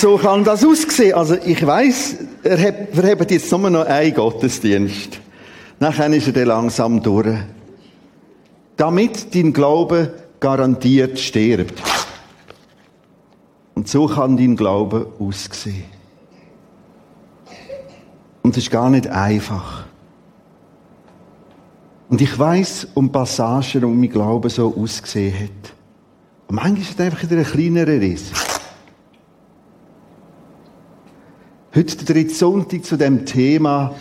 So kann das aussehen. Also ich weiß, wir haben jetzt nur noch einen Gottesdienst. Nachher ist er dann langsam durch. Damit dein Glaube garantiert stirbt. Und so kann dein Glaube aussehen. Und es ist gar nicht einfach. Und ich weiß um Passagen, wo mein Glaube so ausgesehen hat. Und manchmal ist es einfach wieder ein kleinerer Riss. Heute der dritte Sonntag zu dem Thema,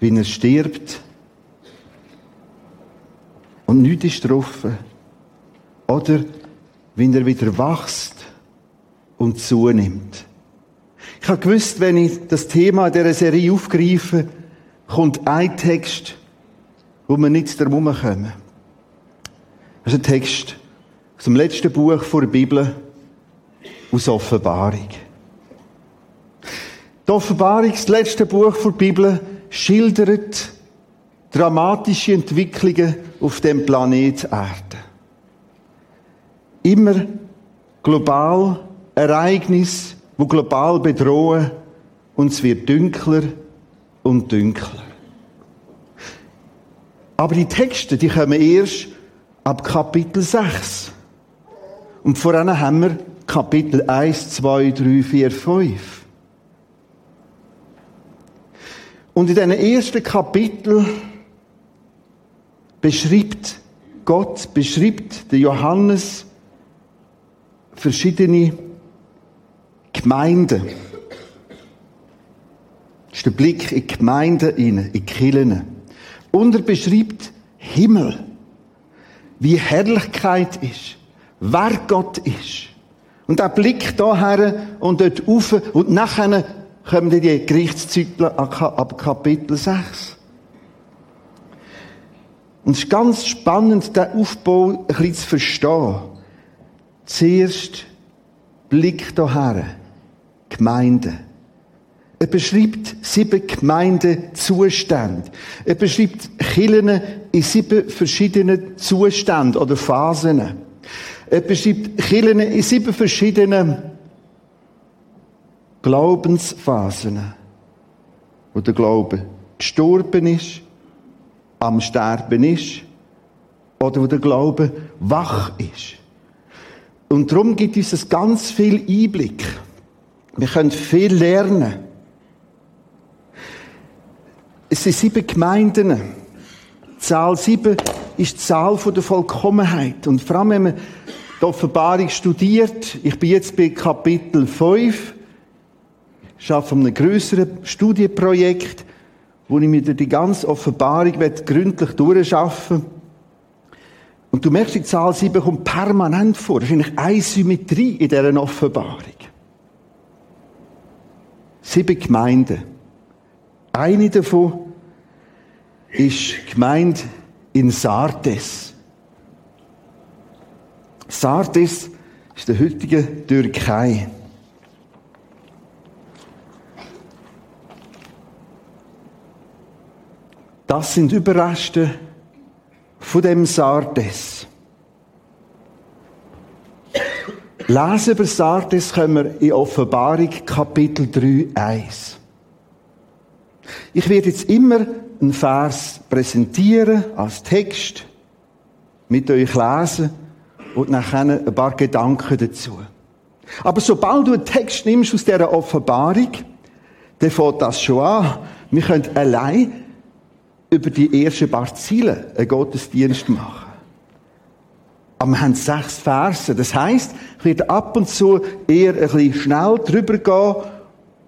wie er stirbt. Und nichts ist drauf. Oder wie er wieder wächst und zunimmt. Ich habe gewusst, wenn ich das Thema dieser Serie aufgreife, kommt ein Text, wo wir nicht darum kommen. Das ist ein Text aus dem letzten Buch der Bibel, aus Offenbarung. Die Offenbarung, das letzte Buch der Bibel, schildert dramatische Entwicklungen auf dem Planet Erde. Immer global Ereignis, wo global bedrohen und es wird dünkler und dünkler. Aber die Texte, die kommen erst ab Kapitel 6. Und voran haben wir Kapitel 1, 2, 3, 4, 5. Und in diesen ersten Kapitel beschreibt Gott, beschreibt der Johannes verschiedene Gemeinden. Das ist der Blick in die Gemeinden in die Kirchen. Und er beschreibt Himmel, wie Herrlichkeit ist, wer Gott ist. Und er blickt daher und dort rauf und nachher kommen die Gerichtszyklen ab Kapitel 6. Und es ist ganz spannend, den Aufbau ein bisschen zu verstehen. Zuerst Blick daher, Gemeinde. Er beschreibt sieben Gemeindezustände. Er beschreibt Kirchen in sieben verschiedenen Zuständen oder Phasen. Er beschreibt Kirchen in sieben verschiedenen Glaubensphasen, wo der Glaube gestorben ist, am Sterben ist oder wo der Glaube wach ist. Und darum gibt uns das ganz viel Einblick. Wir können viel lernen. Es sind sieben Gemeinden. Die Zahl sieben ist die Zahl der Vollkommenheit. Und vor allem, wenn man die Offenbarung studiert, ich bin jetzt bei Kapitel 5, ich arbeite an einem grösseren Studienprojekt, wo ich mir die ganze Offenbarung gründlich durchschaffen Und du merkst, die Zahl 7 kommt permanent vor. Das ist eigentlich eine Symmetrie in dieser Offenbarung. Sieben Gemeinden. Eine davon ist gemeint in Sardes. Sardes ist der heutige Türkei. Das sind Überreste von dem Sardes. Lesen über Sardes können wir in Offenbarung Kapitel 3, 1. Ich werde jetzt immer einen Vers präsentieren als Text, mit euch lesen und nachher ein paar Gedanken dazu. Aber sobald du einen Text nimmst aus dieser Offenbarung, dann fängt das schon an. Wir können allein über die ersten paar Ziele einen Gottesdienst machen. Aber wir haben sechs Verse. Das heisst, ich werde ab und zu eher ein bisschen schnell drüber gehen,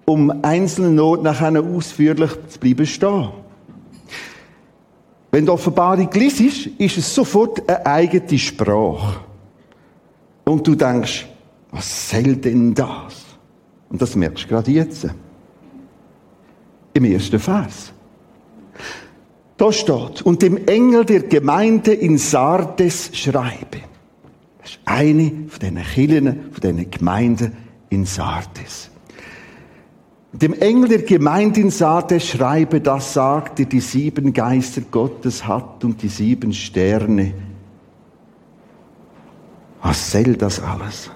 um einzelne Not nachher ausführlich zu bleiben stehen. Wenn die Offenbarung liest, ist es sofort eine eigene Sprache. Und du denkst, was soll denn das? Und das merkst du gerade jetzt. Im ersten Vers. Da steht, und dem Engel der Gemeinde in Sardes schreibe. Das ist eine von diesen Kirchen, von diesen Gemeinden in Sardes. Dem Engel der Gemeinde in Sardes schreibe, das sagt, der die sieben Geister Gottes hat und die sieben Sterne. Was soll das alles?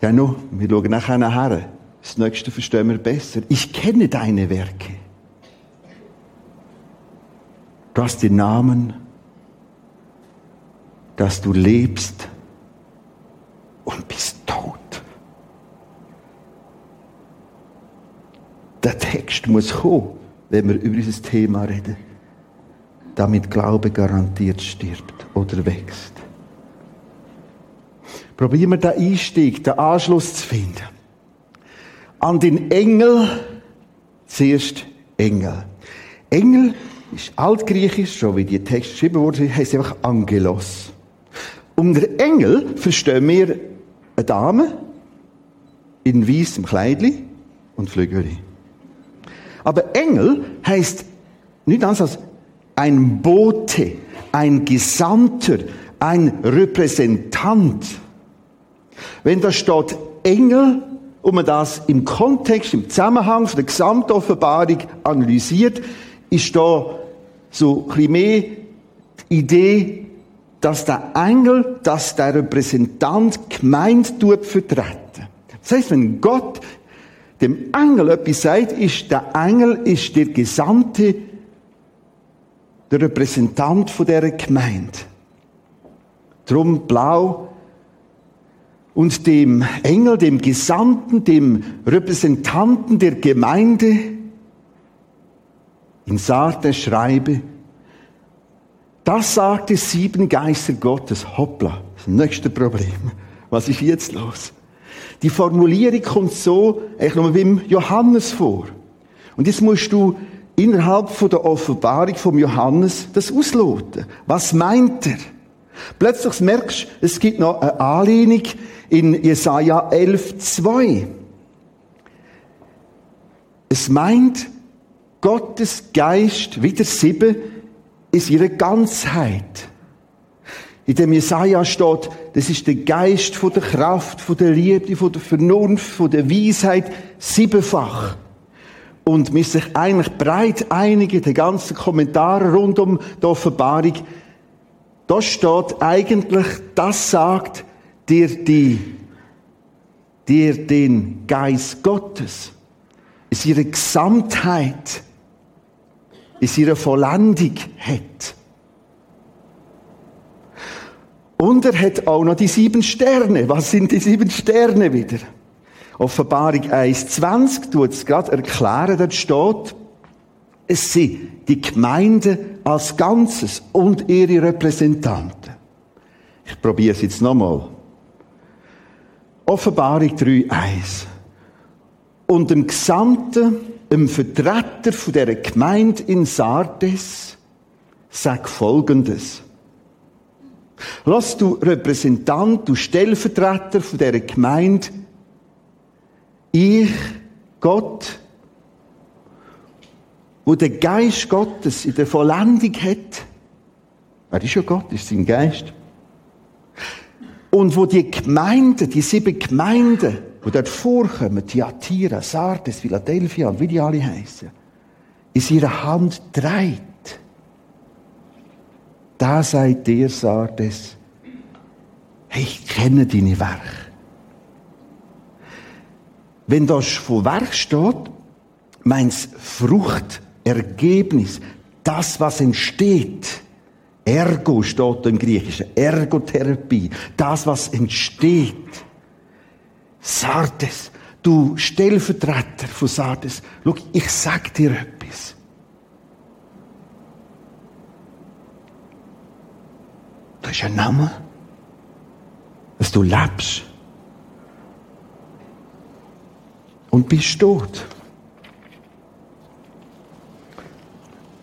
Ja, nur, wir schauen nachher nachher. Das nächste verstehen wir besser. Ich kenne deine Werke. Du hast den Namen, dass du lebst und bist tot. Der Text muss kommen, wenn wir über dieses Thema reden, damit Glaube garantiert stirbt oder wächst. Probieren wir den Einstieg, den Anschluss zu finden. An den Engel, zuerst Engel. Engel ist altgriechisch, so wie die Texte geschrieben wurden, heißt einfach Angelos. Unter Engel verstehen wir eine Dame in weißem Kleidli und Flügeli. Aber Engel heißt nicht anders als ein Bote, ein Gesandter, ein Repräsentant. Wenn da steht Engel und man das im Kontext, im Zusammenhang von der Gesamtoffenbarung analysiert, ist da so ein mehr die Idee, dass der Engel, dass der Repräsentant gemeint tut vertreten. Das heißt, wenn Gott dem Engel etwas sagt, ist der Engel ist der Gesandte, der Repräsentant von der Gemeinde. Drum blau und dem Engel, dem Gesandten, dem Repräsentanten der Gemeinde in Sardes schreibe, das sagte sieben Geister Gottes. Hoppla, das nächste Problem. Was ist jetzt los? Die Formulierung kommt so, ich nochmal beim Johannes vor. Und jetzt musst du innerhalb von der Offenbarung vom Johannes das ausloten. Was meint er? Plötzlich merkst du, es gibt noch eine Anlehnung in Jesaja 11,2. Es meint, Gottes Geist, wieder sieben, ist ihre Ganzheit. In dem Jesaja steht, das ist der Geist von der Kraft, von der Liebe, von der Vernunft, von der Weisheit, siebenfach. Und wir sich eigentlich breit einigen, die ganzen Kommentare rund um die Offenbarung, da steht eigentlich, das sagt dir die, dir den Geist Gottes, ist ihre Gesamtheit, ist ihre Vollendung hat. Und er hat auch noch die sieben Sterne. Was sind die sieben Sterne wieder? Offenbarung 1,20 tut es gerade erklären, dort steht, es sind die Gemeinde als Ganzes und ihre Repräsentanten. Ich probiere es jetzt nochmal. Offenbarung 3,1. Und dem Gesamten, dem Vertreter dieser Gemeinde in Sardes, sagt Folgendes. Lass du Repräsentant, du Stellvertreter dieser Gemeinde, ich, Gott, wo der Geist Gottes in der Vollendung hat, er ist ja Gott, ist sein Geist, und wo die Gemeinden, die sieben Gemeinden, die dort vorkommen, Thyatira, Sardes, Philadelphia und wie die alle heißen, in ihrer Hand trägt, da seid ihr, Sardes, hey, ich kenne deine Werke. Wenn das von Werk steht, meins Frucht, Ergebnis, das, was entsteht. Ergo steht im Griechischen, Ergotherapie, das, was entsteht. Sardes, du Stellvertreter von Sardes, schau, ich sag dir etwas. Das ist ein Name, dass du lebst und bist tot.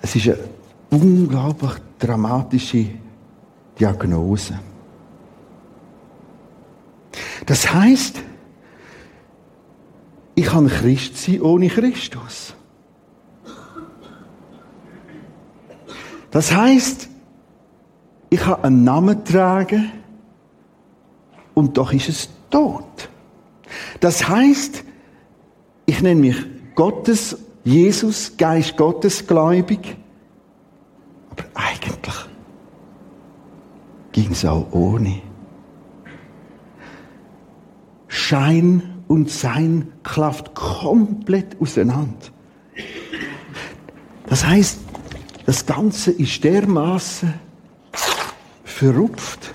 Es ist eine unglaublich dramatische Diagnose. Das heißt, ich kann Christ sein ohne Christus. Das heißt, ich kann einen Namen tragen und doch ist es tot. Das heißt, ich nenne mich Gottes, Jesus, Geist Gottes gläubig, aber eigentlich ging es auch ohne. Schein und Sein klafft komplett auseinander. Das heißt, das Ganze ist dermaßen verrupft.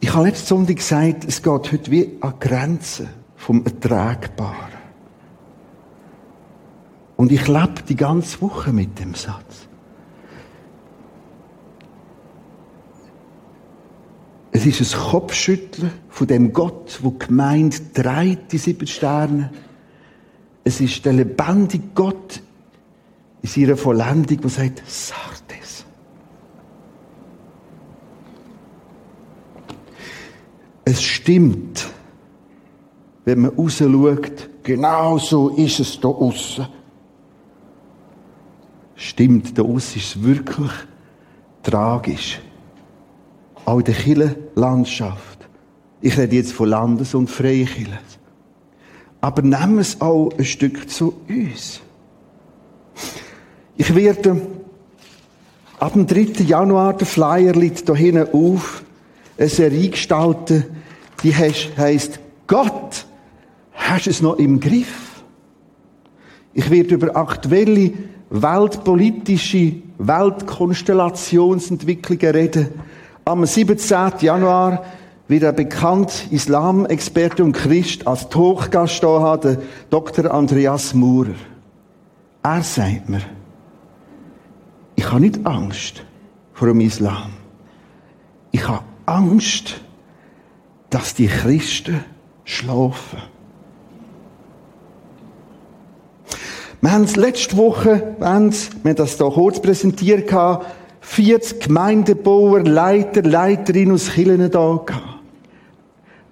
Ich habe letzte Sonntag gesagt, es geht heute wie an Grenzen vom Ertragbaren. Und ich lebe die ganze Woche mit dem Satz. Es ist ein Kopfschütteln von dem Gott, wo gemeint trägt, die sieben Sterne. Es ist der lebendige Gott in seiner Vollendung, der sagt, Sardes. Es stimmt, wenn man rausschaut, genau so ist es da außen. Stimmt, da außen ist es wirklich tragisch. Auch in der Kirchenlandschaft. Ich rede jetzt von Landes- und Freikirchen. Aber nehmen es auch ein Stück zu uns. Ich werde ab dem 3. Januar, der Flyer liegt hier hinten auf, eine Serie gestalten, die heisst Gott, hast du es noch im Griff? Ich werde über aktuelle weltpolitische Weltkonstellationsentwicklungen reden. Am 17. Januar wird ein bekannt Islamexperte und Christ als da haben, Dr. Andreas Maurer. Er sagt mir, ich habe nicht Angst vor dem Islam. Ich habe Angst, dass die Christen schlafen. Wir haben es letzte Woche, wir haben das hier kurz präsentiert, 40 Gemeindebauer, Leiter, Leiterinnen aus Kirchen da gehabt.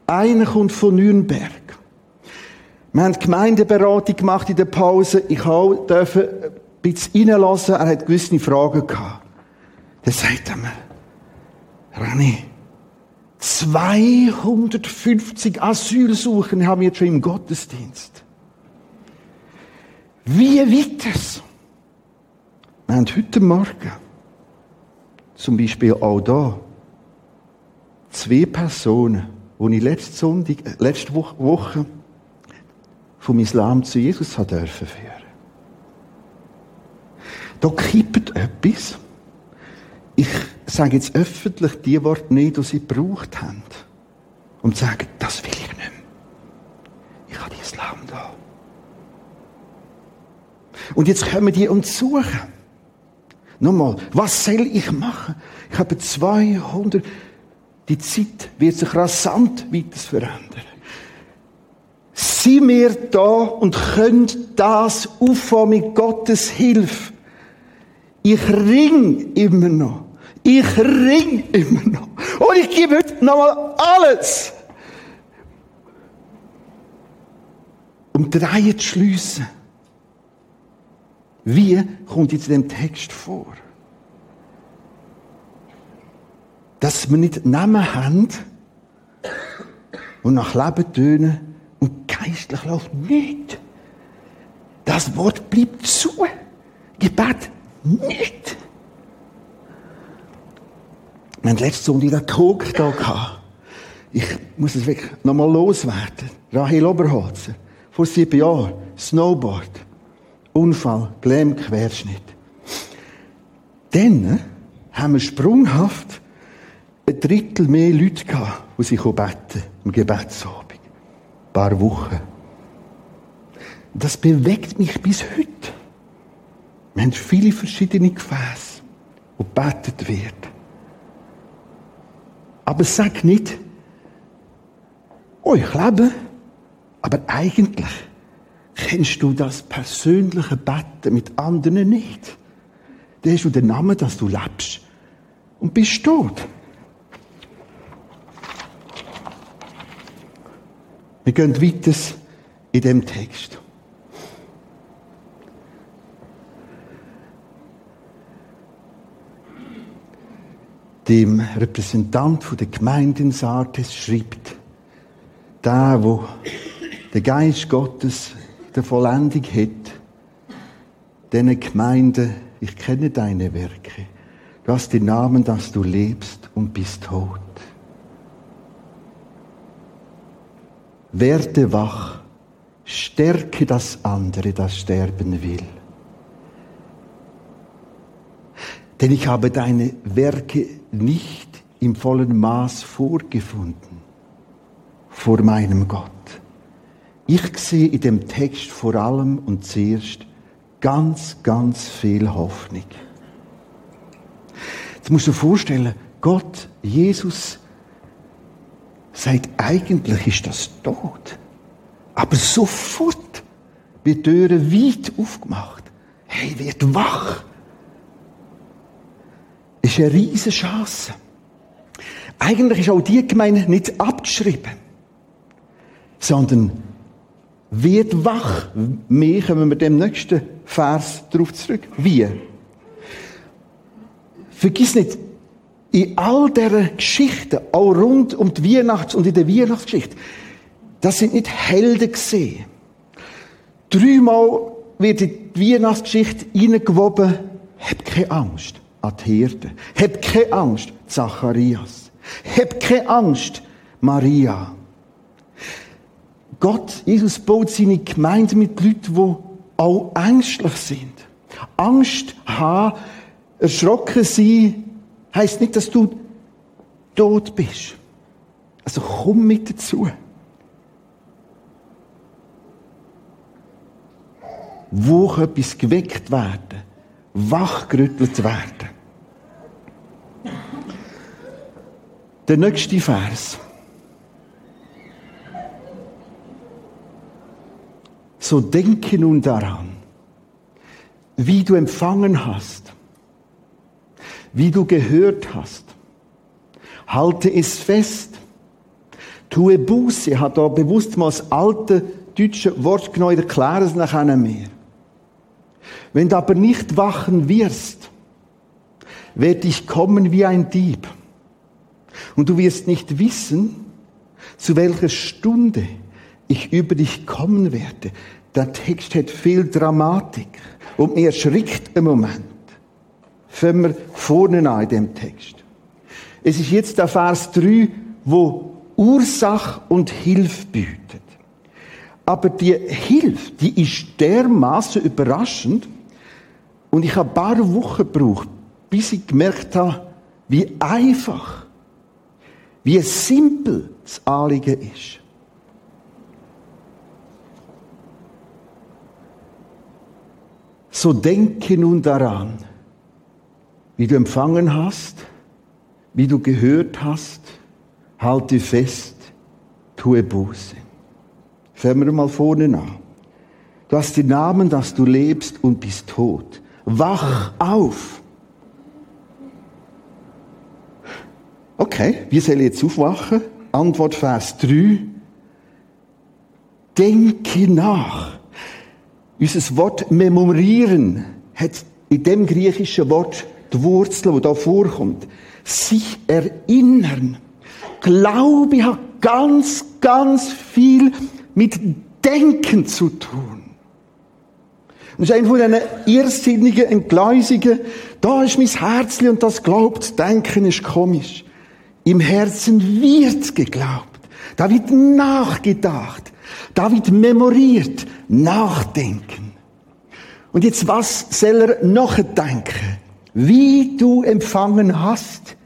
Einer kommt von Nürnberg. Wir haben Gemeindeberatung gemacht in der Pause. Ich durfte ein bisschen reinlassen. Er hat gewisse Fragen gehabt. Dann sagt er mir, Rani, 250 Asylsuchende haben wir jetzt schon im Gottesdienst. Wie wird es? Wir haben heute Morgen zum Beispiel auch da zwei Personen, die ich letzte, Sonntag, äh, letzte Woche vom Islam zu Jesus haben dürfen führen. Da kippt etwas. Ich sage jetzt öffentlich die Worte nicht, die sie gebraucht haben. Und sagen, das will ich nicht mehr. Ich habe den Islam da. Und jetzt kommen die uns suchen. Nochmal, was soll ich machen? Ich habe 200. Die Zeit wird sich rasant weiter verändern. Sind wir da und können das auffangen mit Gottes Hilfe? Ich ring immer noch. Ich ring immer noch. Und ich gebe heute nochmal alles. Um die Reihe zu schliessen. Wie kommt jetzt in dem Text vor? Dass wir nicht Namen haben und nach Leben tönen und geistlich läuft nicht. Das Wort bleibt zu. Gebet nicht. Wir haben letzte Sonntag den Kog da gehabt. Ich muss es wirklich nochmal loswerden. Rahel Oberholzer. Vor sieben Jahren. Snowboard. Unfall, Gelähm, Querschnitt. Dann haben wir sprunghaft ein Drittel mehr Leute gehabt, die sich beten im Gebetsabend. Ein paar Wochen. Das bewegt mich bis heute. Wir haben viele verschiedene Gefäße, wo gebetet wird. Aber sag nicht, oh, ich lebe, aber eigentlich kennst du das persönliche Betten mit anderen nicht. Da hast du den Namen, dass du lebst und bist tot. Wir gehen weiter in dem Text. Dem Repräsentant der Gemeinde in Sardes schreibt, der, wo der Geist Gottes der Vollendung hat, diesen Gemeinden, ich kenne deine Werke. Du hast den Namen, dass du lebst und bist tot. Werde wach, stärke das andere, das sterben will. Denn ich habe deine Werke nicht im vollen Maß vorgefunden vor meinem Gott. Ich sehe in dem Text vor allem und zuerst ganz, ganz viel Hoffnung. Jetzt musst du dir vorstellen, Gott, Jesus, sagt, eigentlich ist das tot. Aber sofort wird die Türe weit aufgemacht. Hey, wird wach. Ist eine riesige Chance. Eigentlich ist auch die Gemeinde nicht abgeschrieben, sondern wird wach. Mehr kommen wir dem nächsten Vers darauf zurück. Wie? Vergiss nicht, in all dieser Geschichten, auch rund um die Weihnachts- und in der Weihnachtsgeschichte, das sind nicht Helden gesehen. Dreimal wird in die Weihnachtsgeschichte hineingewoben, hab keine Angst an die Hirte. Hab keine Angst, Zacharias. Hab keine Angst, Maria. Gott, Jesus baut seine Gemeinde mit Leuten, die auch ängstlich sind. Angst haben, erschrocken sein, heisst nicht, dass du tot bist. Also komm mit dazu. Wo kann etwas geweckt werden, wachgerüttelt werden. Der nächste Vers. So denke nun daran, wie du empfangen hast, wie du gehört hast. Halte es fest. Tue Buße. Habe da bewusst mal das alte deutsche Wort genommen, erkläre es nachher mehr. Wenn du aber nicht wachen wirst, werde ich kommen wie ein Dieb. Und du wirst nicht wissen, zu welcher Stunde ich über dich kommen werde. Der Text hat viel Dramatik und mir erschrickt im Moment. Fangen wir vorne an in dem Text. Es ist jetzt der Vers 3, wo Ursache und Hilfe bietet. Aber die Hilfe, die ist dermaßen überraschend und ich habe ein paar Wochen gebraucht, bis ich gemerkt habe, wie einfach, wie simpel das Anliegen ist. So denke nun daran, wie du empfangen hast, wie du gehört hast, halte fest, tue Buße. Fangen wir mal vorne an. Du hast den Namen, dass du lebst und bist tot. Wach auf. Okay, wie soll ich jetzt aufwachen? Antwort Vers 3. Denke nach. Unser Wort memorieren hat in dem griechischen Wort die Wurzel, die da vorkommt. Sich erinnern. Glaube hat ganz, ganz viel mit Denken zu tun. Das ist einer von diesen irrsinnigen Entgleisungen. Da ist mein Herzli und das glaubt. Denken ist komisch. Im Herzen wird geglaubt. Da wird nachgedacht. Da wird memoriert. Nachdenken. Und jetzt was soll er noch denken? Wie du empfangen hast.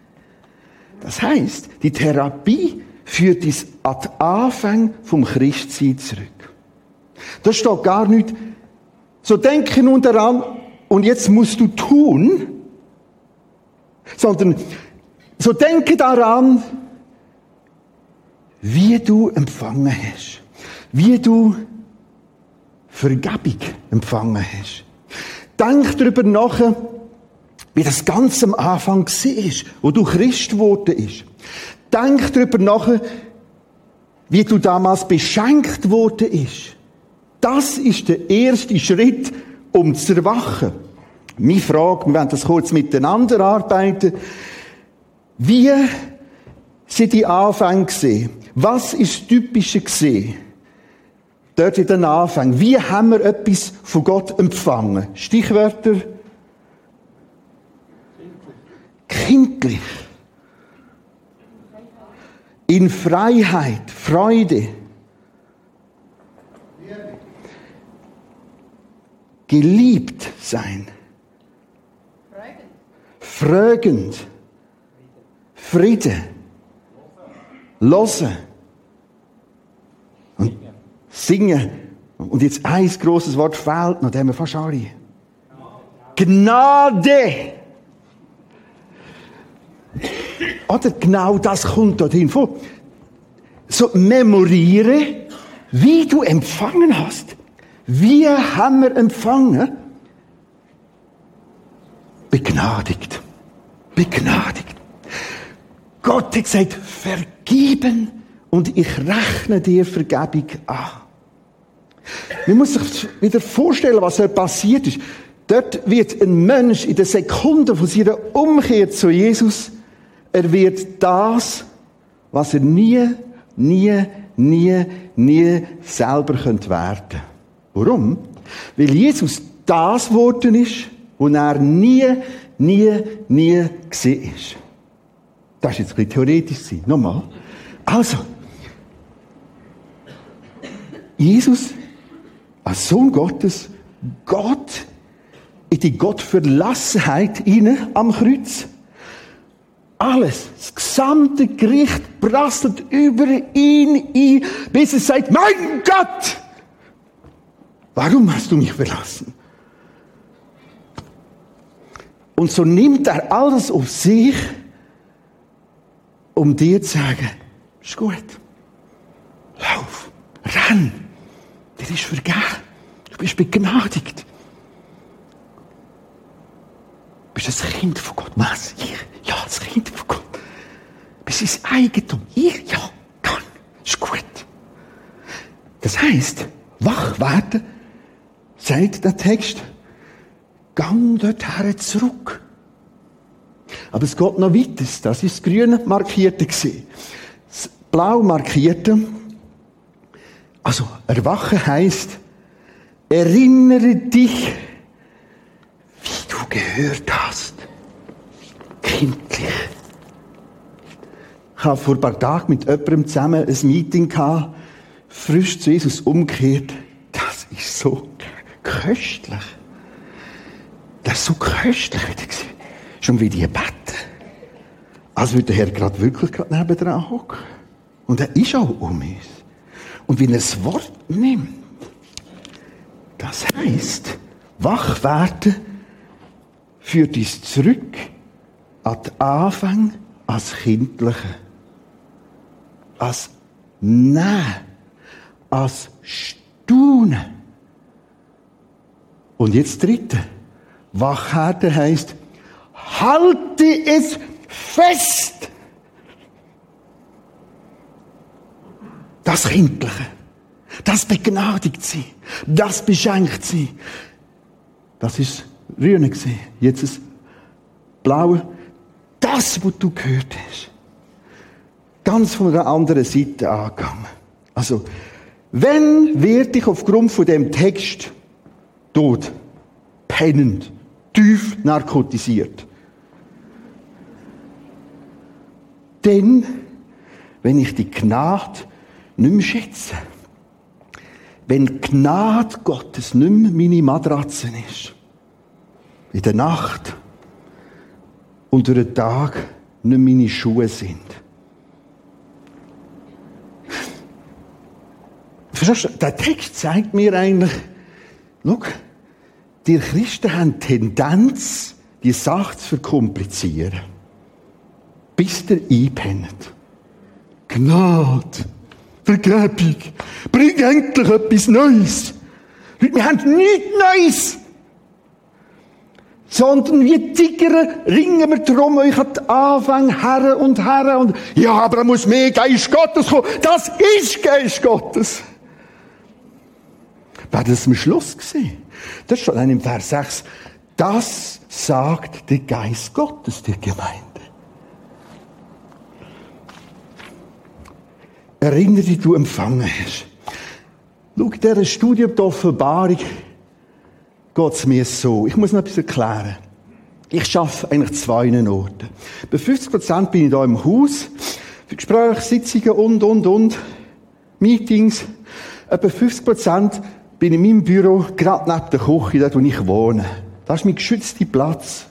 Das heißt, die Therapie führt uns an den Anfang vom Christsein zurück. Da steht gar nicht, so denke nun daran, und jetzt musst du tun, sondern so denke daran, wie du empfangen hast, wie du Vergebung empfangen hast. Denk darüber nach, wie das ganz am Anfang war, wo du Christ geworden bist. Denk darüber nach, wie du damals beschenkt worden bist. Das ist der erste Schritt, um zu erwachen. Meine Frage, wir werden das kurz miteinander arbeiten. Wie sind die Anfänge gesehen? Was ist typische gesehen? Dort in den. Wie haben wir etwas von Gott empfangen? Stichwörter? kindlich. In Freiheit, Freude. Geliebt sein. Frögend. Friede. Losen. Singen. Und jetzt ein großes Wort fehlt noch, haben wir fast alle. Gnade. Oder genau das kommt dort vor. So memoriere, wie du empfangen hast. Wir haben wir empfangen? Begnadigt. Begnadigt. Gott hat gesagt, vergeben und ich rechne dir Vergebung an. Man muss sich wieder vorstellen, was dort passiert ist. Dort wird ein Mensch in der Sekunde von seiner Umkehr zu Jesus, er wird das, was er nie, nie, nie, nie selber könnte werden. Warum? Weil Jesus das geworden ist, was er nie, nie, nie gesehen ist. Das ist jetzt ein bisschen theoretisch. Nochmal. Also, Jesus, als Sohn Gottes, Gott in die Gottverlassenheit hinein am Kreuz. Alles, das gesamte Gericht prasselt über ihn ein, bis er sagt, mein Gott, warum hast du mich verlassen? Und so nimmt er alles auf sich, um dir zu sagen, ist gut, lauf, renn, dir ist vergeben, du bist begnadigt. Du bist ein Kind von Gott. Was? Ich? Ja, das Kind von Gott. Du bist sein Eigentum. Ich? Ja, kann. Ist gut. Das heisst, wach werden, sagt der Text, gang dorthin zurück. Aber es geht noch weiter. Das ist das grüne markierte Das blau markierte, also erwachen heisst, erinnere dich wie du gehört hast. Kindlich. Ich habe vor ein paar Tagen mit jemandem zusammen ein Meeting gehabt, frisch zu Jesus umgekehrt. Das ist so köstlich. Das ist so köstlich wieder Schon wie die beten. Als würde der Herr gerade wirklich gerade nebendran hocken. Und er ist auch um uns. Und wenn er das Wort nimmt, das heißt, wach werden führt uns zurück an den Anfang als Kindliche. Als Nehmen. Als Staunen. Und jetzt dritte. Wachhalten heisst, halte es fest. Das Kindliche. Das begnadigt sie. Das beschenkt sie. Das ist Rühren gesehen. Jetzt das Blaue. Das, was du gehört hast. Ganz von der anderen Seite angegangen. Also, wenn wird dich aufgrund von dem Text tot, pennend, tief narkotisiert. Denn, wenn ich die Gnade nicht mehr schätze, wenn Gnade Gottes nicht mehr meine Matratze ist, in der Nacht und durch den Tag nicht meine Schuhe sind. Verstehst du? Der Text zeigt mir eigentlich, schau, die Christen haben Tendenz, die Sache zu verkomplizieren. Bis der einpennt. Gnade, Vergebung, bring endlich etwas Neues. Wir haben nichts Neues sondern wir Tiger ringen wir drum euch an den Anfang Herren und Herren und ja, aber da muss mehr Geist Gottes kommen. Das ist Geist Gottes. Wer das am Schluss gesehen? Das steht dann im Vers 6. Das sagt der Geist Gottes der Gemeinde. Erinnere dich, du empfangen hast. Schau, dieser Studie der Offenbarung geht es mir so. Ich muss noch etwas erklären. Ich arbeite eigentlich zwei Orten. Bei 50 Prozent bin ich da im Haus, für Gespräche, Sitzungen und, und, und, Meetings. Etwa 50 Prozent bin in meinem Büro, gerade neben der Küche, dort wo ich wohne. Das ist mein geschützter Platz.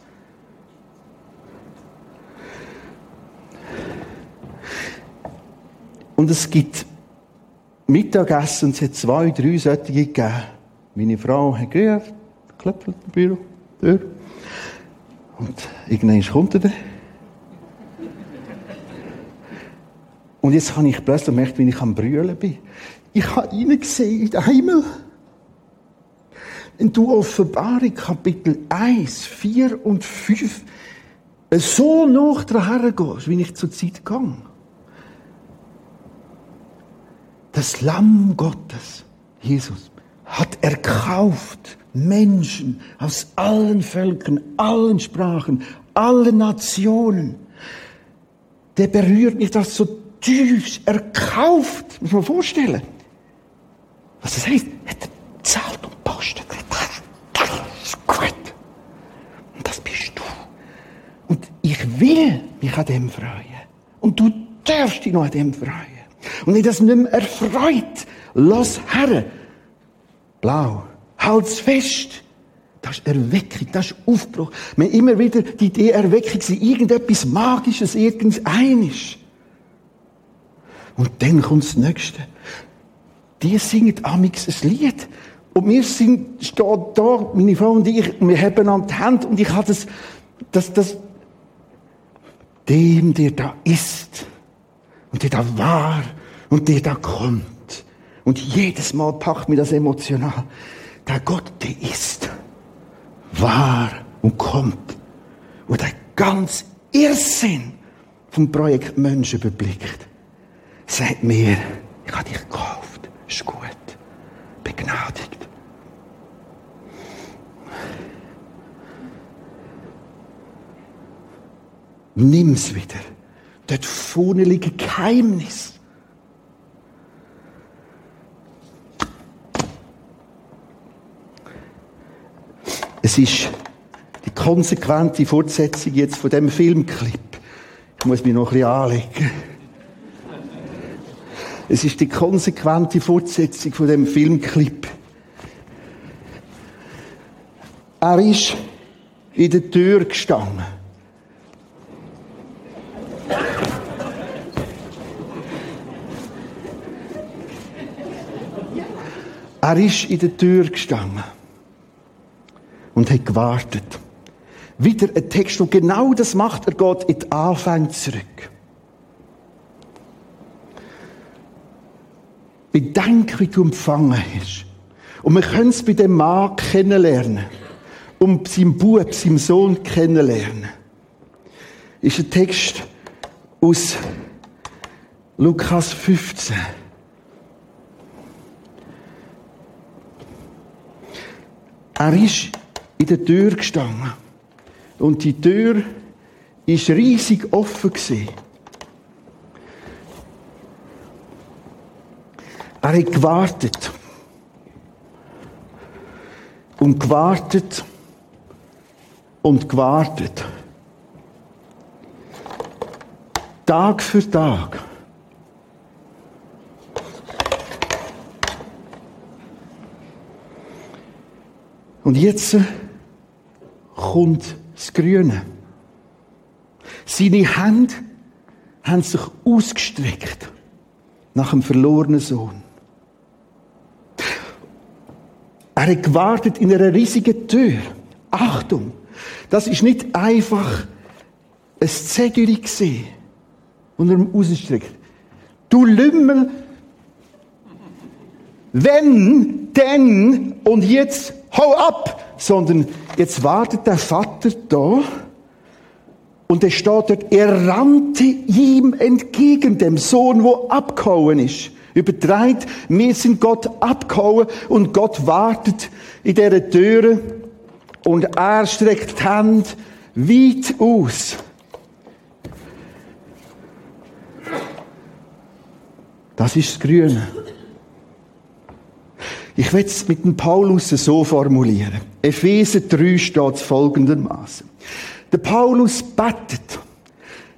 Und es gibt Mittagessen und es hat zwei, drei solche gegeben. Meine Frau hat gerührt, geklopft im Büro, Tür. Und irgendwann kommt er. Und jetzt habe ich plötzlich gemerkt, wie ich am Brüllen bin. Ich habe ihn gesehen in den Himmel. Wenn du Offenbarung Kapitel 1, 4 und 5 so nach daher gehst, wie ich zur Zeit gehe. Das Lamm Gottes, Jesus, hat erkauft Menschen aus allen Völkern, allen Sprachen, allen Nationen. Der berührt mich das so tief, erkauft, muss man vorstellen. Was das heißt, hat er zahlt und postet. Das ist gut. Und das bist du. Und ich will mich an dem freuen. Und du darfst dich noch an dem freuen. Und wenn das nicht mehr erfreut, lass her. Blau. Halt's fest. Das ist Erweckung, das ist Aufbruch. Wir haben immer wieder die Idee, Erweckung sei irgendetwas Magisches, irgendeines. Und dann kommt das Nächste. Die singen amix ein Lied. Und wir sind, stehen da, meine Frau und ich, und wir haben an die Hand und ich habe das, das, das, dem, der da ist und der da war und der da kommt. Und jedes Mal packt mir das emotional. Der Gott, der ist, war und kommt. Und der ganz Irrsinn vom Projekt Mensch überblickt. Sagt mir, ich habe dich gekauft. Ist gut. Begnadigt. Nimm's wieder. Dort vorne liegt Geheimnis. Es ist die konsequente Fortsetzung jetzt von dem Filmclip. Ich muss mich noch ein bisschen anlegen. Es ist die konsequente Fortsetzung von dem Filmclip. Er ist in der Tür gestanden. Er ist in der Tür gestanden und hat gewartet. Wieder ein Text, der genau das macht. Er geht in die Anfänge zurück. Bedenk, wie du empfangen hast. Und wir können es bei dem Mann kennenlernen. Und seinem Bub, seinem Sohn kennenlernen. Ist ein Text aus Lukas 15. Er ist in der Tür gestanden. Und die Tür ist riesig offen gewesen. Er hat gewartet. Und gewartet. Und gewartet. Tag für Tag. Und jetzt kommt das Grüne. Seine Hände haben sich ausgestreckt nach dem verlorenen Sohn. Er hat gewartet in einer riesigen Tür. Achtung, das ist nicht einfach ein Zettel gesehen und er ausgestreckt. Du Lümmel, wenn, denn und jetzt hau ab, sondern jetzt wartet der Vater da und er steht dort, er rannte ihm entgegen, dem Sohn, wo abgehauen ist. Übertreibt, wir sind Gott abgehauen und Gott wartet in dieser Türe und er streckt die Hand weit aus. Das ist das Grüne. Ich will es mit dem Paulus so formulieren. Epheser 3 steht folgendermaßen. Der Paulus betet,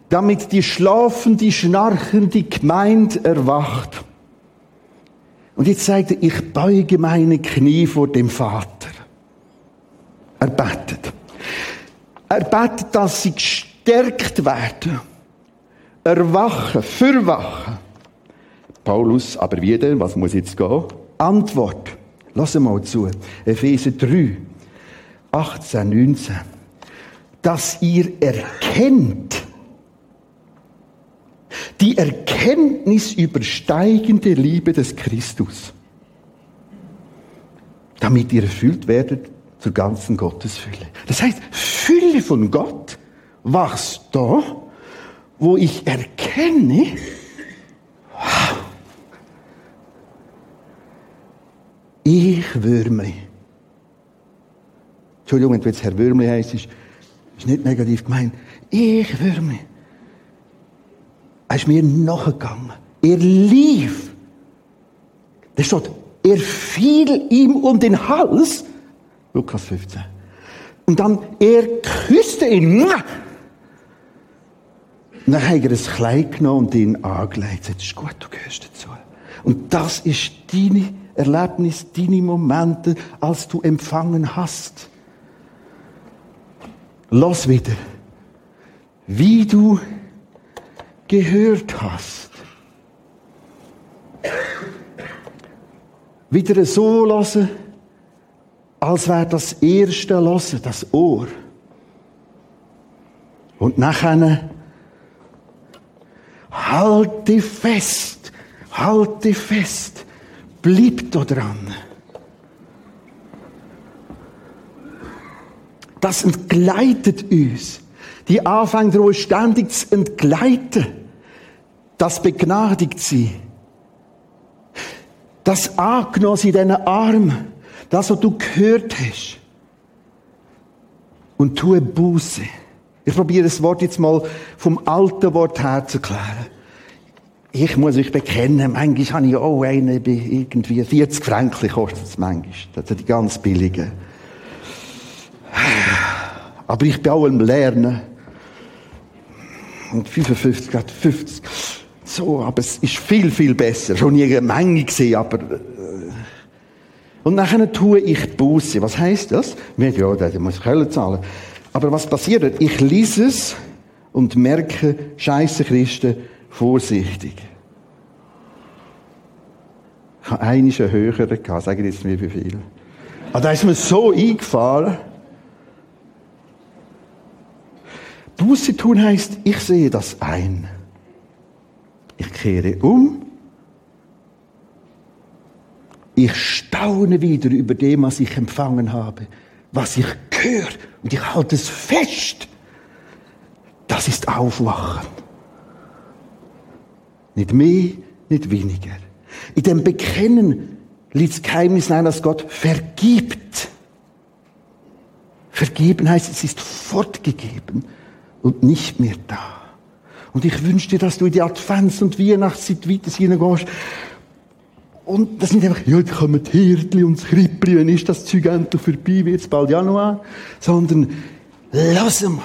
damit die schlafende, schnarchende Gemeinde erwacht. Und jetzt sagt er, ich beuge meine Knie vor dem Vater. Er betet. Er betet, dass sie gestärkt werden. Erwachen, verwachen. Paulus, aber wie denn? Was muss jetzt gehen? Antwort. Lass mal zu. Epheser 3, 18, 19. Dass ihr erkennt, die Erkenntnis übersteigende Liebe des Christus, damit ihr erfüllt werdet zur ganzen Gottesfülle. Das heißt, Fülle von Gott wachst da, wo ich erkenne, ich Würmli. Entschuldigung, wenn du jetzt Herr Würmli heisst, ist, ist nicht negativ gemeint. Ich Würmli. Er ist mir nachgegangen. Er lief. Da steht, er fiel ihm um den Hals. Lukas 15. Und dann, er küsste ihn. Und dann hat er ein Kleid genommen und ihn angelegt. Das ist gut, du gehörst dazu. Und das ist deine Erlebnis, deine Momente, als du empfangen hast. Los wieder. Wie du gehört hast. Wieder so lassen, als wäre das erste Hören, das Ohr. Und nachher halte fest, halte fest, bleib da dran. Das entgleitet uns. Die Anfänger ständig zu entgleiten. Das begnadigt sie. Das angenommen in diesen Arm. Das, was du gehört hast. Und tue Buße. Ich probiere das Wort jetzt mal vom alten Wort her zu erklären. Ich muss mich bekennen, manchmal habe ich auch einen, irgendwie 40 Franken kostet es manchmal. Das sind die ganz billigen. Aber ich bin auch am Lernen. Und 55, gerade 50. So, aber es ist viel, viel besser. Schon nie eine Menge gesehen, aber, äh. und nachher tue ich Buße. Was heißt das? Ja, da muss ich Hölle zahlen. Aber was passiert? Ich lese es und merke, Scheiße Christen, vorsichtig. Ich habe einen höheren gehabt, sage ich jetzt nicht wie viel. Aber da ist mir so eingefahren. Buße tun heißt, ich sehe das ein. Ich kehre um. Ich staune wieder über dem, was ich empfangen habe, was ich höre. Und ich halte es fest. Das ist Aufwachen. Nicht mehr, nicht weniger. In dem Bekennen liegt das Geheimnis ein, dass Gott vergibt. Vergeben heißt, es ist fortgegeben und nicht mehr da. Und ich wünsche dir, dass du in die Advents- und Weihnachtszeit weiter hineingehst. Und das nicht einfach, ja, jetzt kommen die Hirtli und das Krippli, wenn ist das Zeug endlich vorbei, wird es bald Januar. Sondern, lass mal.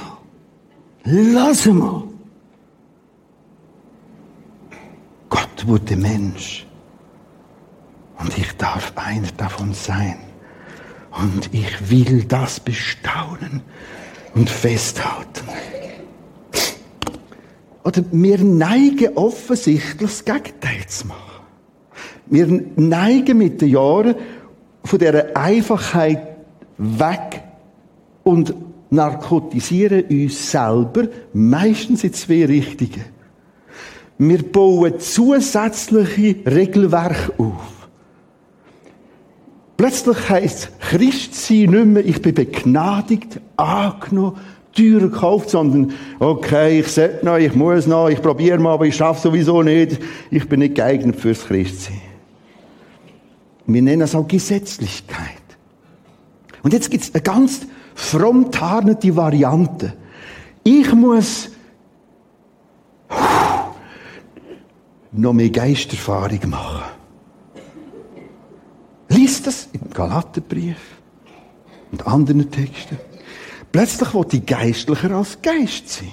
Lass mal. Gott wurde Mensch. Und ich darf einer davon sein. Und ich will das bestaunen und festhalten. Oder wir neigen offensichtlich das Gegenteil zu machen. Wir neigen mit den Jahren von dieser Einfachheit weg und narkotisieren uns selber meistens in zwei Richtungen. Wir bauen zusätzliche Regelwerke auf. Plötzlich heisst Christsein nicht mehr, ich bin begnadigt, angenommen, teuer gekauft, sondern, okay, ich sollte noch, ich muss noch, ich probiere mal, aber ich schaffe sowieso nicht. Ich bin nicht geeignet fürs Christsein. Wir nennen es auch Gesetzlichkeit. Und jetzt gibt es eine ganz fromm tarnete Variante. Ich muss noch mehr Geisterfahrung machen. Lies das im Galaterbrief und anderen Texten. Plötzlich wird die geistlicher als Geist sein.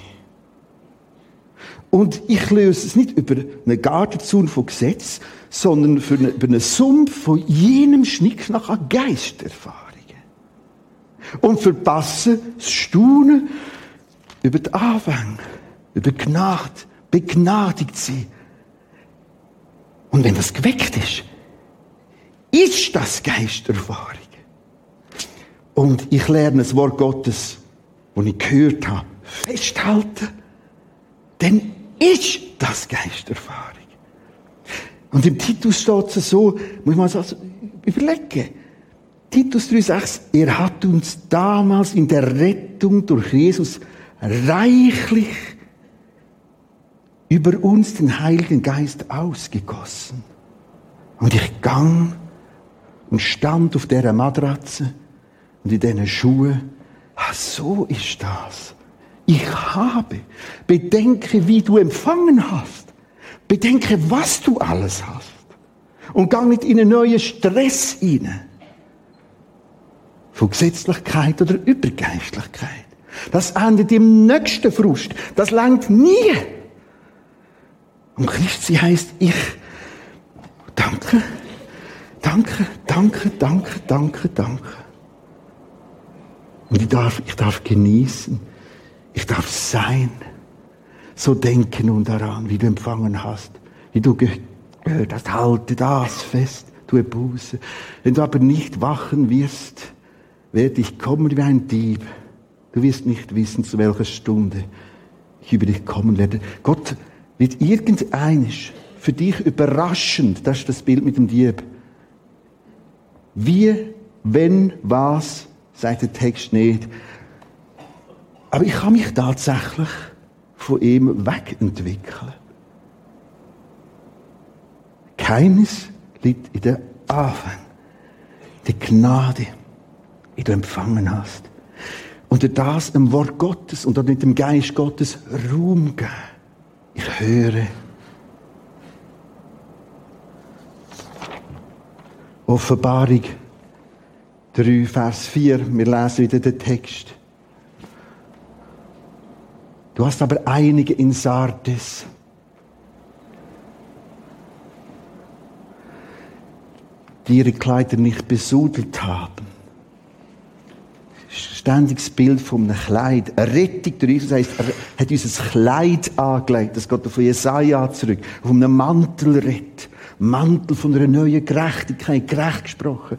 Und ich löse es nicht über einen Gartenzaun von Gesetz, sondern für eine, über einen Sumpf von jenem Schnickschnack an Geisterfahrungen. Und verpassen das Staunen über die Anfänge, über Gnade, begnadigt sie. Und wenn das geweckt ist, ist das Geisterfahrung. Und ich lerne das Wort Gottes, das ich gehört habe, festhalten. Dann ist das Geisterfahrung. Und im Titus steht es so, muss man so überlegen. Titus 3,6, er hat uns damals in der Rettung durch Jesus reichlich über uns den Heiligen Geist ausgegossen. Und ich gang und stand auf der Matratze und in diesen Schuhen. Ah, so ist das. Ich habe. Bedenke, wie du empfangen hast. Bedenke, was du alles hast. Und gang nicht in einen neuen Stress hinein. Von Gesetzlichkeit oder Übergeistlichkeit. Das endet im nächsten Frust. Das langt nie. Und Christi heißt ich danke, danke, danke, danke, danke, danke. Und ich darf, ich darf genießen. Ich darf sein. So denken nun daran, wie du empfangen hast. Wie du gehört hast. Halte das fest. Tue Buße. Wenn du aber nicht wachen wirst, werde ich kommen wie ein Dieb. Du wirst nicht wissen, zu welcher Stunde ich über dich kommen werde. Gott wird irgendeinisch für dich überraschend, das ist das Bild mit dem Dieb. Wie, wenn, was, sagt der Text nicht. Aber ich kann mich tatsächlich von ihm wegentwickeln. Keines liegt in der Anfang. Die Gnade, die du empfangen hast. Und das im Wort Gottes und mit dem Geist Gottes Ruhm geben. Höre. Offenbarung 3, Vers 4. Wir lesen wieder den Text. Du hast aber einige in Sardes. die ihre Kleider nicht besudelt haben. Ständiges Bild von einem Kleid. Eine Rettung durch Jesus heisst, er hat uns ein Kleid angelegt. Das geht von Jesaja zurück. Auf einem Mantel redet. Mantel von einer neuen Gerechtigkeit, gerecht gesprochen.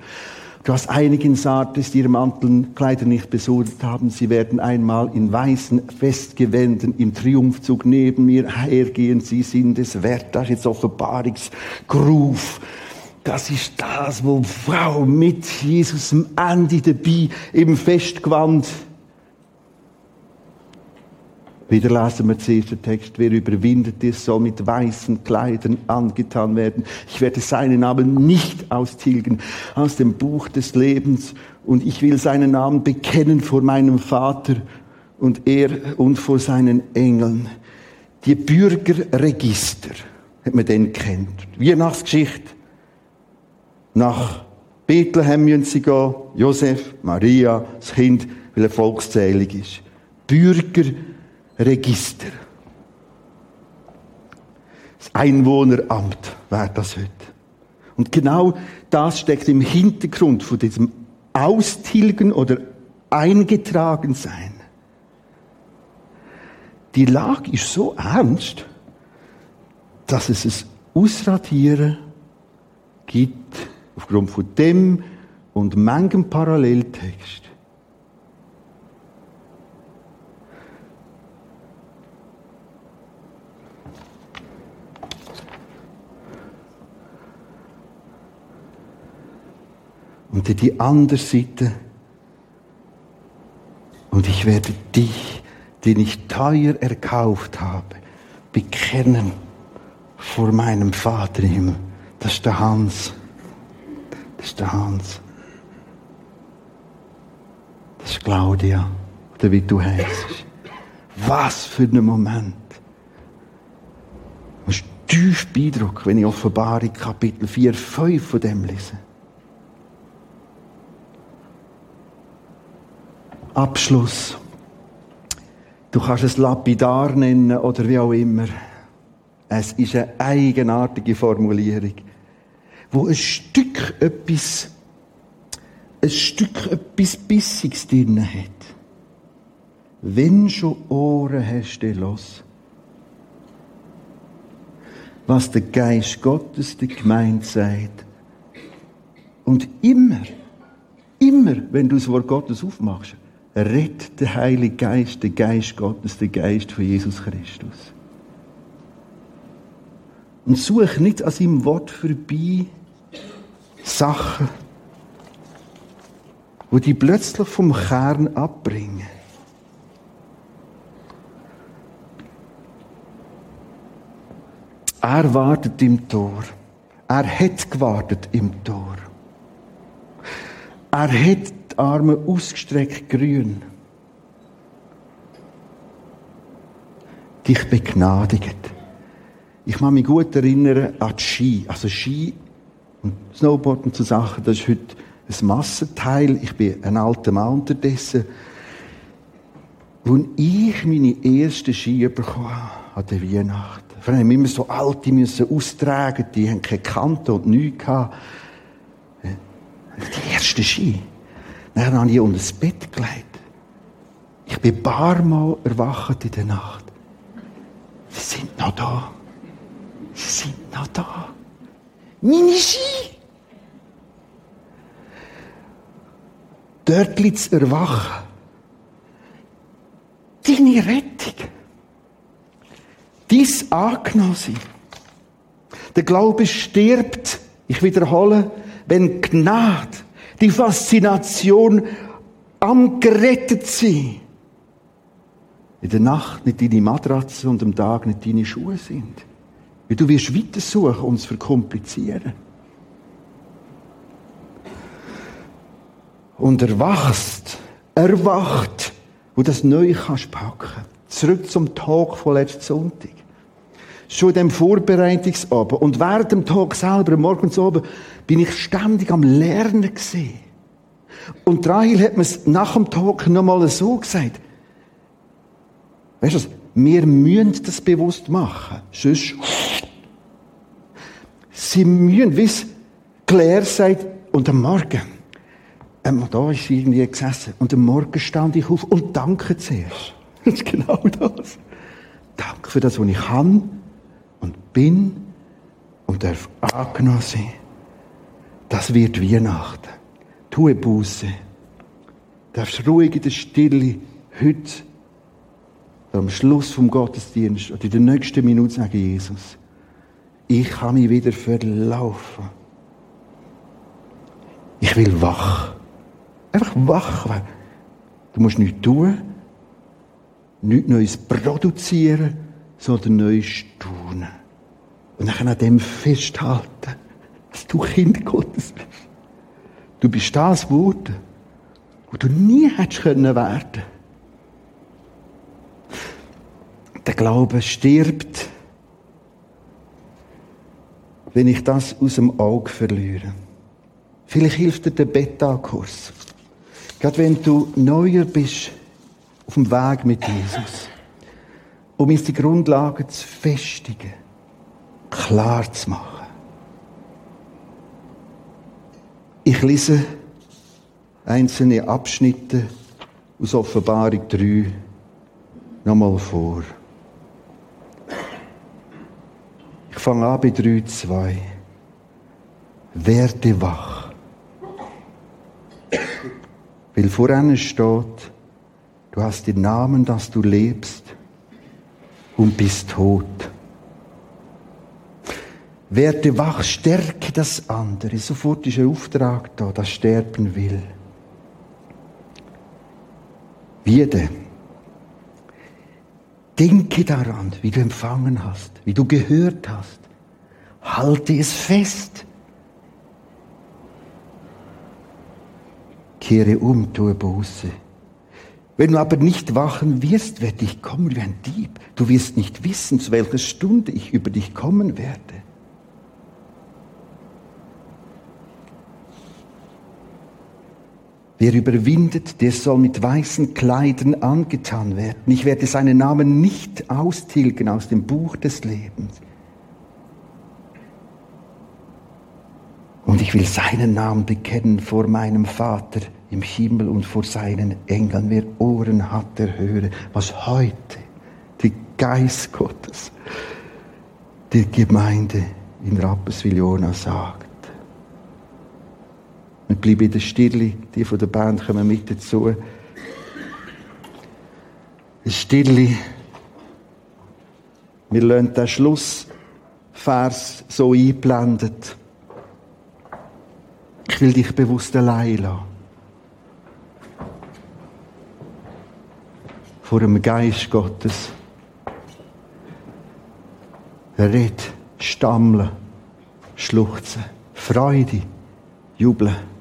Du hast einige in Sardes, die ihre Mantelkleider nicht besucht haben. Sie werden einmal in weißen Festgewänden im Triumphzug neben mir hergehen. Sie sind es wert. Das ist jetzt Offenbarungsgruf. Das ist das, wo Frau mit Jesus am Ende dabei im Festgewand wieder lesen wir zuerst den Text. Wer überwindet ist, soll mit weißen Kleidern angetan werden. Ich werde seinen Namen nicht austilgen aus dem Buch des Lebens. Und ich will seinen Namen bekennen vor meinem Vater und er und vor seinen Engeln. Die Bürgerregister, hat man den kennt. Weihnachtsgeschichte. Nach Bethlehem müssen sie gehen. Josef, Maria, das Kind, weil er volkszählig ist. Bürgerregister. Register. Das Einwohneramt wäre das heute. Und genau das steckt im Hintergrund von diesem Austilgen oder Eingetragensein. Die Lage ist so ernst, dass es ein Ausradieren gibt aufgrund von dem und manchem Paralleltext. und die andere Seite. Und ich werde dich, den ich teuer erkauft habe, bekennen vor meinem Vater im Himmel. Das ist der Hans ist der Hans. Das ist Claudia, oder wie du heißt. Was für ein Moment. Das ist tief Beeindruck, wenn ich Offenbarung Kapitel 4, 5 von dem lese. Abschluss. Du kannst es lapidar nennen oder wie auch immer. Es ist eine eigenartige Formulierung wo ein Stück etwas, ein Stück etwas Bissiges drin hat. Wenn schon Ohren hast, dann los. Was der Geist Gottes der Gemeinde sagt. Und immer, immer, wenn du das Wort Gottes aufmachst, redet der Heilige Geist, der Geist Gottes, der Geist von Jesus Christus. Und such nicht an seinem Wort vorbei Sachen, wo die plötzlich vom Kern abbringen. Er wartet im Tor. Er hat gewartet im Tor. Er hat die Arme ausgestreckt grün. Dich begnadigt. Ich kann mich gut erinnern an die Ski. Also Ski und Snowboard und so Sachen, das ist heute ein Massenteil. Ich bin ein alter Mann unterdessen. Als ich meine ersten Ski bekommen habe, an der Weihnacht. Vor allem immer so alte müssen austragen, die haben keine Kante und nichts gehabt. Die ersten Ski. Dann habe ich unter das Bett gelegt. Ich bin ein paar Mal erwacht in der Nacht. Sie sind noch da. Sie sind noch da. Meine Ski! Dort liegt das Erwachen. Deine Rettung. Dies angenommen sein. Der Glaube stirbt, ich wiederhole, wenn Gnade, die Faszination am gerettet sein, in der Nacht nicht deine Matratze und am Tag nicht deine Schuhe sind. Weil du wirst weiter suchen und es verkomplizieren. Und erwachst, erwacht, wo das neu kannst packen. Zurück zum Tag von letzten Sonntag. Schon dem Vorbereitungsabend und während dem Tag selber, morgens oben, bin ich ständig am Lernen gesehen. Und Rahel hat mir es nach dem Tag nochmal so gesagt. Weißt du was? Wir müssen das bewusst machen. Sonst Sie müssen, wie es Claire sagt, und am Morgen, ähm, da ist sie irgendwie gesessen, und am Morgen stand ich auf und danke zuerst. Das ist genau das. Danke für das, was ich kann und bin und darf angenommen sein. Das wird Weihnachten. Tue Buße. Darfst ruhig in der Stille heute am Schluss vom Gottesdienst oder in der nächsten Minute sagen, Jesus, ich kann mich wieder verlaufen. Ich will wach. Einfach wach werden. Du musst nichts tun, nichts Neues produzieren, sondern Neues staunen. Und dann an dem festhalten, dass du Kind Gottes bist. Du bist das geworden, wo du nie hättest können werden. Der Glaube stirbt wenn ich das aus dem Auge verliere. Vielleicht hilft dir der Beta-Kurs. Gerade wenn du neuer bist auf dem Weg mit Jesus, um uns die Grundlagen zu festigen, klar zu machen. Ich lese einzelne Abschnitte aus Offenbarung 3 nochmal vor. Ich fange an bei 3,2. Werde wach. Weil voran steht, du hast den Namen, dass du lebst und bist tot. Werde wach, stärke das andere. Sofort ist ein Auftrag da, das sterben will. Wie denn? Denke daran, wie du empfangen hast, wie du gehört hast. Halte es fest. Kehre um, tue Buße. Wenn du aber nicht wachen wirst, werde ich kommen wie ein Dieb. Du wirst nicht wissen, zu welcher Stunde ich über dich kommen werde. Wer überwindet, der soll mit weißen Kleidern angetan werden. Ich werde seinen Namen nicht austilgen aus dem Buch des Lebens. Und ich will seinen Namen bekennen vor meinem Vater im Himmel und vor seinen Engeln. Wer Ohren hat, der höre, was heute der Geist Gottes der Gemeinde in Rapperswil-Jona sagt. Wir bleiben in der Stille, die von der Band kommen mit dazu. Die Stille. Wir lassen den Schlussvers so eingeblendet. Ich will dich bewusst allein lassen. Vor dem Geist Gottes. Red, stammeln, schluchzen, Freude, jubeln.